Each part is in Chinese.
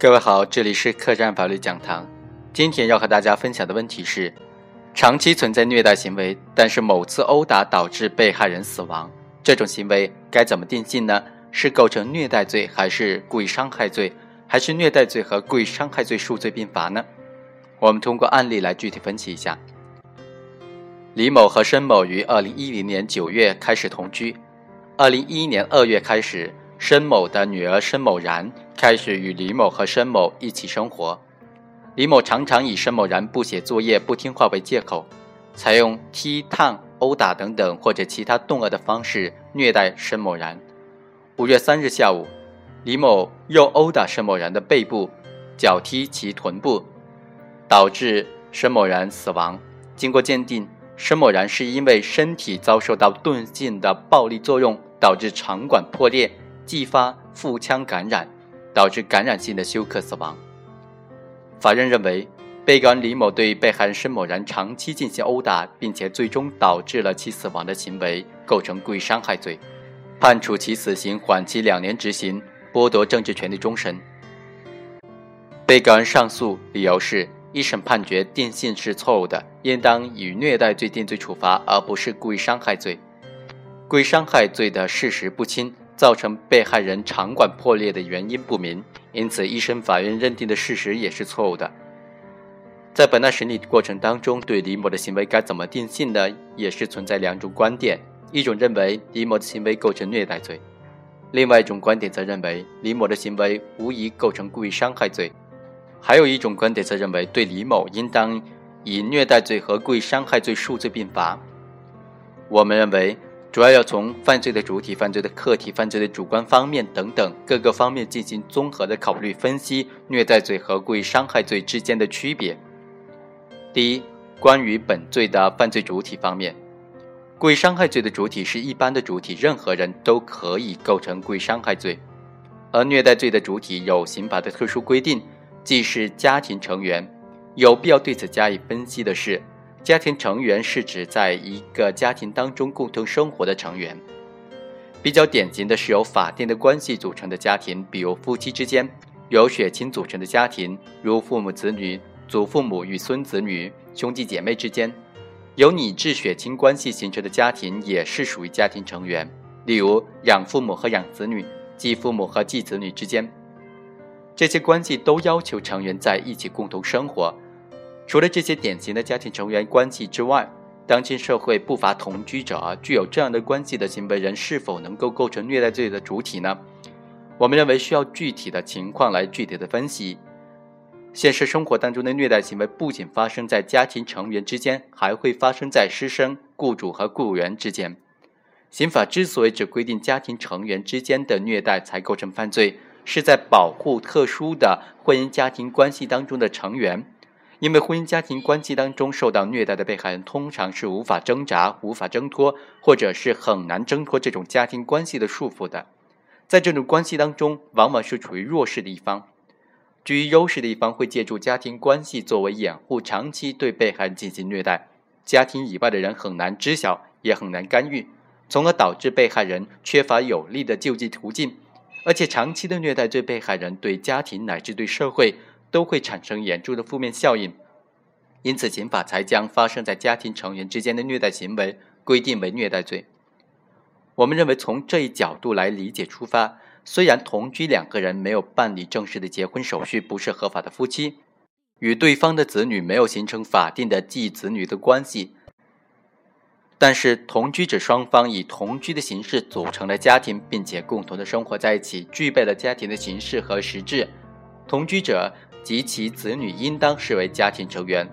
各位好，这里是客栈法律讲堂。今天要和大家分享的问题是：长期存在虐待行为，但是某次殴打导致被害人死亡，这种行为该怎么定性呢？是构成虐待罪，还是故意伤害罪，还是虐待罪和故意伤害罪数罪并罚呢？我们通过案例来具体分析一下。李某和申某于二零一零年九月开始同居，二零一一年二月开始。申某的女儿申某然开始与李某和申某一起生活。李某常常以申某然不写作业、不听话为借口，采用踢、烫、殴打等等或者其他动恶的方式虐待申某然。五月三日下午，李某又殴打申某然的背部，脚踢其臀部，导致申某然死亡。经过鉴定，申某然是因为身体遭受到钝性的暴力作用，导致肠管破裂。继发腹腔感染，导致感染性的休克死亡。法院认为，被告人李某对被害人申某然长期进行殴打，并且最终导致了其死亡的行为，构成故意伤害罪，判处其死刑缓期两年执行，剥夺政治权利终身。被告人上诉理由是，一审判决定性是错误的，应当以虐待罪定罪处罚，而不是故意伤害罪。故意伤害罪的事实不清。造成被害人肠管破裂的原因不明，因此一审法院认定的事实也是错误的。在本案审理过程当中，对李某的行为该怎么定性呢？也是存在两种观点：一种认为李某的行为构成虐待罪，另外一种观点则认为李某的行为无疑构成故意伤害罪。还有一种观点则认为对李某应当以虐待罪和故意伤害罪数罪并罚。我们认为。主要要从犯罪的主体、犯罪的客体、犯罪的主观方面等等各个方面进行综合的考虑分析虐待罪和故意伤害罪之间的区别。第一，关于本罪的犯罪主体方面，故意伤害罪的主体是一般的主体，任何人都可以构成故意伤害罪；而虐待罪的主体有刑法的特殊规定，既是家庭成员。有必要对此加以分析的是。家庭成员是指在一个家庭当中共同生活的成员。比较典型的是由法定的关系组成的家庭，比如夫妻之间；由血亲组成的家庭，如父母子女、祖父母与孙子女、兄弟姐妹之间；由拟制血亲关系形成的家庭也是属于家庭成员，例如养父母和养子女、继父母和继子女之间。这些关系都要求成员在一起共同生活。除了这些典型的家庭成员关系之外，当今社会不乏同居者，具有这样的关系的行为人是否能够构成虐待罪的主体呢？我们认为需要具体的情况来具体的分析。现实生活当中的虐待行为不仅发生在家庭成员之间，还会发生在师生、雇主和雇员之间。刑法之所以只规定家庭成员之间的虐待才构成犯罪，是在保护特殊的婚姻家庭关系当中的成员。因为婚姻家庭关系当中受到虐待的被害人通常是无法挣扎、无法挣脱，或者是很难挣脱这种家庭关系的束缚的。在这种关系当中，往往是处于弱势的一方，居于优势的一方会借助家庭关系作为掩护，长期对被害人进行虐待。家庭以外的人很难知晓，也很难干预，从而导致被害人缺乏有力的救济途径。而且，长期的虐待对被害人、对家庭乃至对社会。都会产生严重的负面效应，因此刑法才将发生在家庭成员之间的虐待行为规定为虐待罪。我们认为，从这一角度来理解出发，虽然同居两个人没有办理正式的结婚手续，不是合法的夫妻，与对方的子女没有形成法定的继子女的关系，但是同居者双方以同居的形式组成了家庭，并且共同的生活在一起，具备了家庭的形式和实质。同居者。及其子女应当视为家庭成员。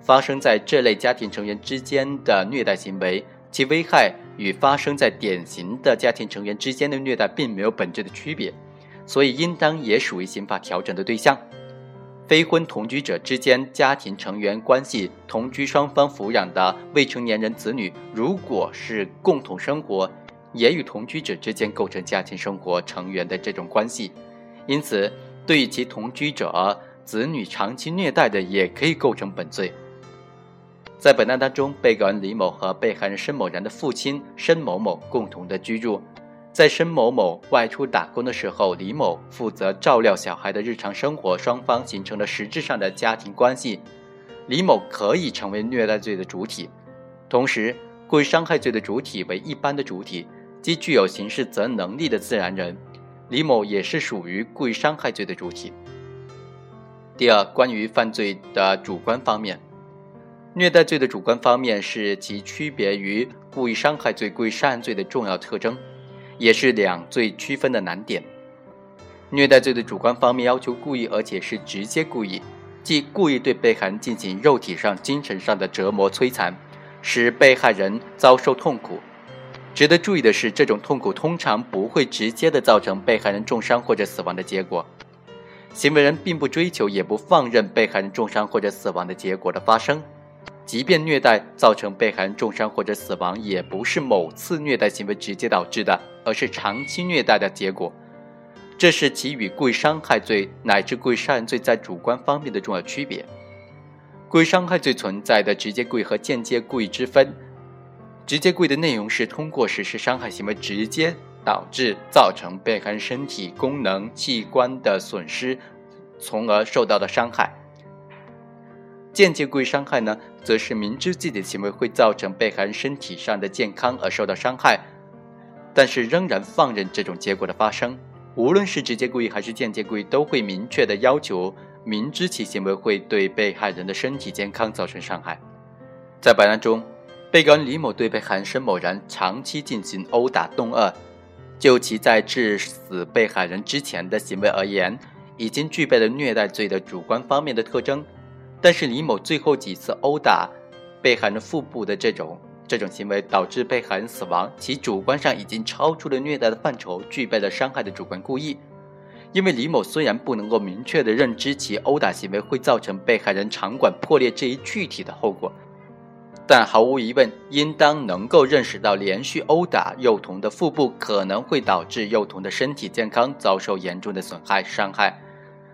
发生在这类家庭成员之间的虐待行为，其危害与发生在典型的家庭成员之间的虐待并没有本质的区别，所以应当也属于刑法调整的对象。非婚同居者之间家庭成员关系，同居双方抚养的未成年人子女，如果是共同生活，也与同居者之间构成家庭生活成员的这种关系，因此对于其同居者。子女长期虐待的也可以构成本罪。在本案当中，被告人李某和被害人申某然的父亲申某某共同的居住，在申某某外出打工的时候，李某负责照料小孩的日常生活，双方形成了实质上的家庭关系。李某可以成为虐待罪的主体。同时，故意伤害罪的主体为一般的主体，即具有刑事责任能力的自然人。李某也是属于故意伤害罪的主体。第二，关于犯罪的主观方面，虐待罪的主观方面是其区别于故意伤害罪、故意杀人罪的重要特征。也是两罪区分的难点。虐待罪的主观方面要求故意，而且是直接故意，即故意对被害人进行肉体上、精神上的折磨、摧残，使被害人遭受痛苦。值得注意的是，这种痛苦通常不会直接的造成被害人重伤或者死亡的结果。行为人并不追求，也不放任被害人重伤或者死亡的结果的发生。即便虐待造成被害人重伤或者死亡，也不是某次虐待行为直接导致的，而是长期虐待的结果。这是其与故意伤害罪乃至故意杀人罪在主观方面的重要区别。故意伤害罪存在的直接故意和间接故意之分。直接故意的内容是通过实施伤害行为直接导致造成被害人身体功能器官的损失，从而受到的伤害。间接故意伤害呢，则是明知自己的行为会造成被害人身体上的健康而受到伤害，但是仍然放任这种结果的发生。无论是直接故意还是间接故意，都会明确的要求明知其行为会对被害人的身体健康造成伤害。在本案中，被告人李某对被害人申某然长期进行殴打动恶，就其在致死被害人之前的行为而言，已经具备了虐待罪的主观方面的特征。但是李某最后几次殴打被害人腹部的这种这种行为导致被害人死亡，其主观上已经超出了虐待的范畴，具备了伤害的主观故意。因为李某虽然不能够明确的认知其殴打行为会造成被害人肠管破裂这一具体的后果，但毫无疑问，应当能够认识到连续殴打幼童的腹部可能会导致幼童的身体健康遭受严重的损害伤害。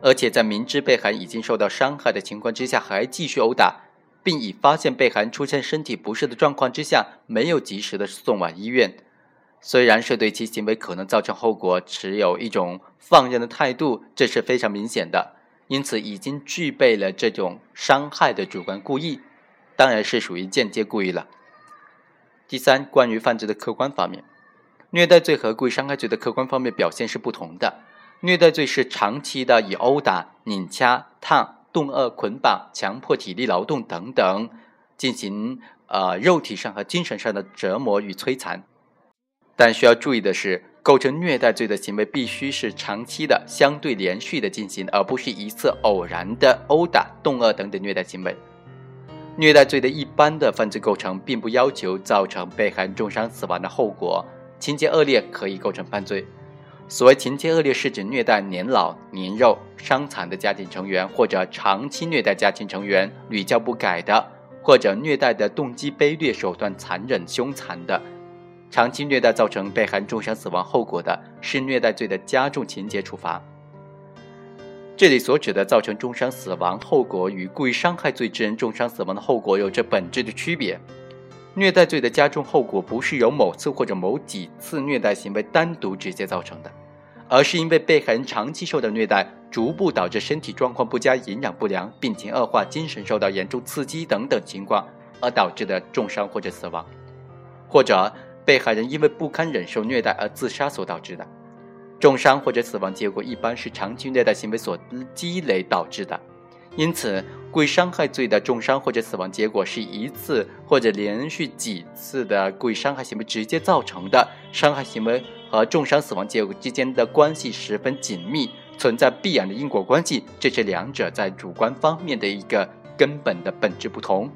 而且在明知被害已经受到伤害的情况之下，还继续殴打，并已发现被害出现身体不适的状况之下，没有及时的送往医院，虽然是对其行为可能造成后果持有一种放任的态度，这是非常明显的。因此，已经具备了这种伤害的主观故意，当然是属于间接故意了。第三，关于犯罪的客观方面，虐待罪和故意伤害罪的客观方面表现是不同的。虐待罪是长期的以殴打、拧掐、烫、冻饿、捆绑、强迫体力劳动等等进行呃肉体上和精神上的折磨与摧残。但需要注意的是，构成虐待罪的行为必须是长期的、相对连续的进行，而不是一次偶然的殴打、冻饿等等虐待行为。虐待罪的一般的犯罪构成并不要求造成被害人重伤死亡的后果，情节恶劣可以构成犯罪。所谓情节恶劣，是指虐待年老、年幼、伤残的家庭成员，或者长期虐待家庭成员、屡教不改的，或者虐待的动机卑劣、手段残忍凶残的，长期虐待造成被害人重伤死亡后果的，是虐待罪的加重情节处罚。这里所指的造成重伤死亡后果，与故意伤害罪致人重伤死亡的后果有着本质的区别。虐待罪的加重后果不是由某次或者某几次虐待行为单独直接造成的，而是因为被害人长期受到虐待，逐步导致身体状况不佳、营养不良、病情恶化、精神受到严重刺激等等情况而导致的重伤或者死亡，或者被害人因为不堪忍受虐待而自杀所导致的重伤或者死亡结果，一般是长期虐待行为所积累导致的。因此，故意伤害罪的重伤或者死亡结果是一次或者连续几次的故意伤害行为直接造成的。伤害行为和重伤死亡结果之间的关系十分紧密，存在必然的因果关系，这是两者在主观方面的一个根本的本质不同。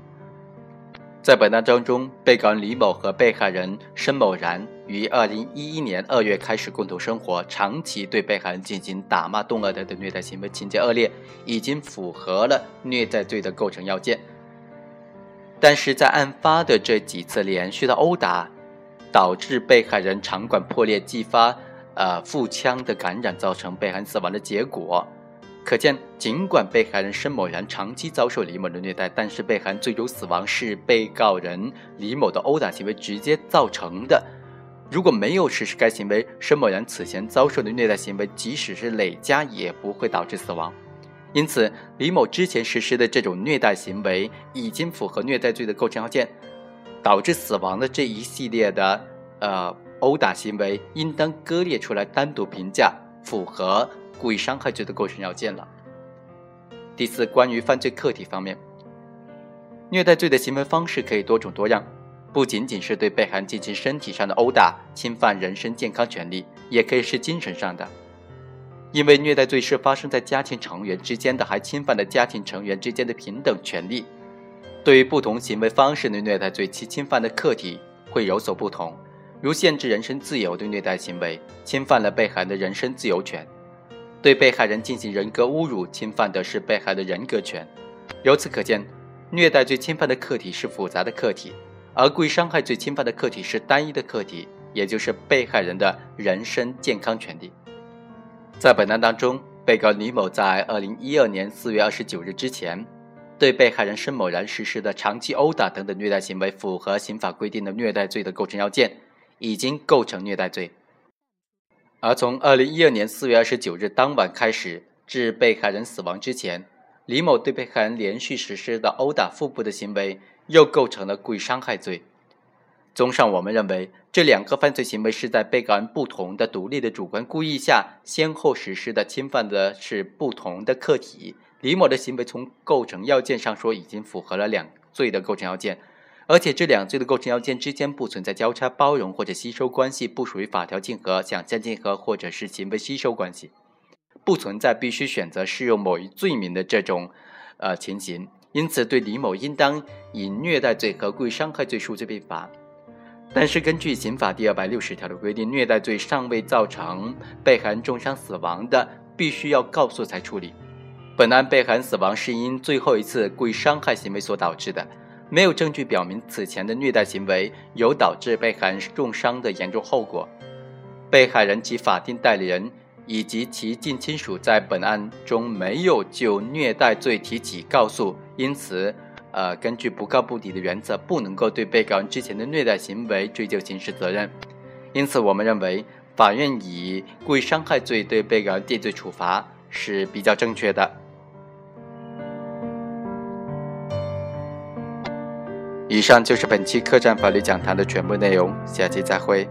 在本案当中，被告人李某和被害人申某然于二零一一年二月开始共同生活，长期对被害人进行打骂、动恶等的虐待行为，情节恶劣，已经符合了虐待罪的构成要件。但是在案发的这几次连续的殴打，导致被害人肠管破裂，继发呃腹腔的感染，造成被害人死亡的结果。可见，尽管被害人申某然长期遭受李某的虐待，但是被害人最终死亡是被告人李某的殴打行为直接造成的。如果没有实施该行为，申某人此前遭受的虐待行为，即使是累加，也不会导致死亡。因此，李某之前实施的这种虐待行为已经符合虐待罪的构成要件，导致死亡的这一系列的呃殴打行为，应当割裂出来单独评价，符合故意伤害罪的构成要件了。第四，关于犯罪客体方面，虐待罪的行为方式可以多种多样，不仅仅是对被害人进行身体上的殴打，侵犯人身健康权利，也可以是精神上的。因为虐待罪是发生在家庭成员之间的，还侵犯了家庭成员之间的平等权利。对于不同行为方式的虐待罪，其侵犯的客体会有所不同。如限制人身自由的虐待行为，侵犯了被害人的人身自由权；对被害人进行人格侮辱，侵犯的是被害的人格权。由此可见，虐待罪侵犯的客体是复杂的客体，而故意伤害罪侵犯的客体是单一的客体，也就是被害人的人身健康权利。在本案当中，被告李某在二零一二年四月二十九日之前，对被害人申某然实施的长期殴打等等虐待行为，符合刑法规定的虐待罪的构成要件，已经构成虐待罪。而从二零一二年四月二十九日当晚开始至被害人死亡之前，李某对被害人连续实施的殴打腹部的行为，又构成了故意伤害罪。综上，我们认为这两个犯罪行为是在被告人不同的独立的主观故意下，先后实施的，侵犯的是不同的客体。李某的行为从构成要件上说，已经符合了两罪的构成要件，而且这两罪的构成要件之间不存在交叉包容或者吸收关系，不属于法条竞合、想象竞合或者是行为吸收关系，不存在必须选择适用某一罪名的这种呃情形。因此，对李某应当以虐待罪和故意伤害罪数罪并罚。但是，根据刑法第二百六十条的规定，虐待罪尚未造成被害人重伤死亡的，必须要告诉才处理。本案被害人死亡是因最后一次故意伤害行为所导致的，没有证据表明此前的虐待行为有导致被害人重伤的严重后果。被害人及法定代理人以及其近亲属在本案中没有就虐待罪提起告诉，因此。呃，根据不告不理的原则，不能够对被告人之前的虐待行为追究刑事责任。因此，我们认为法院以故意伤害罪对被告人定罪处罚是比较正确的。以上就是本期客栈法律讲坛的全部内容，下期再会。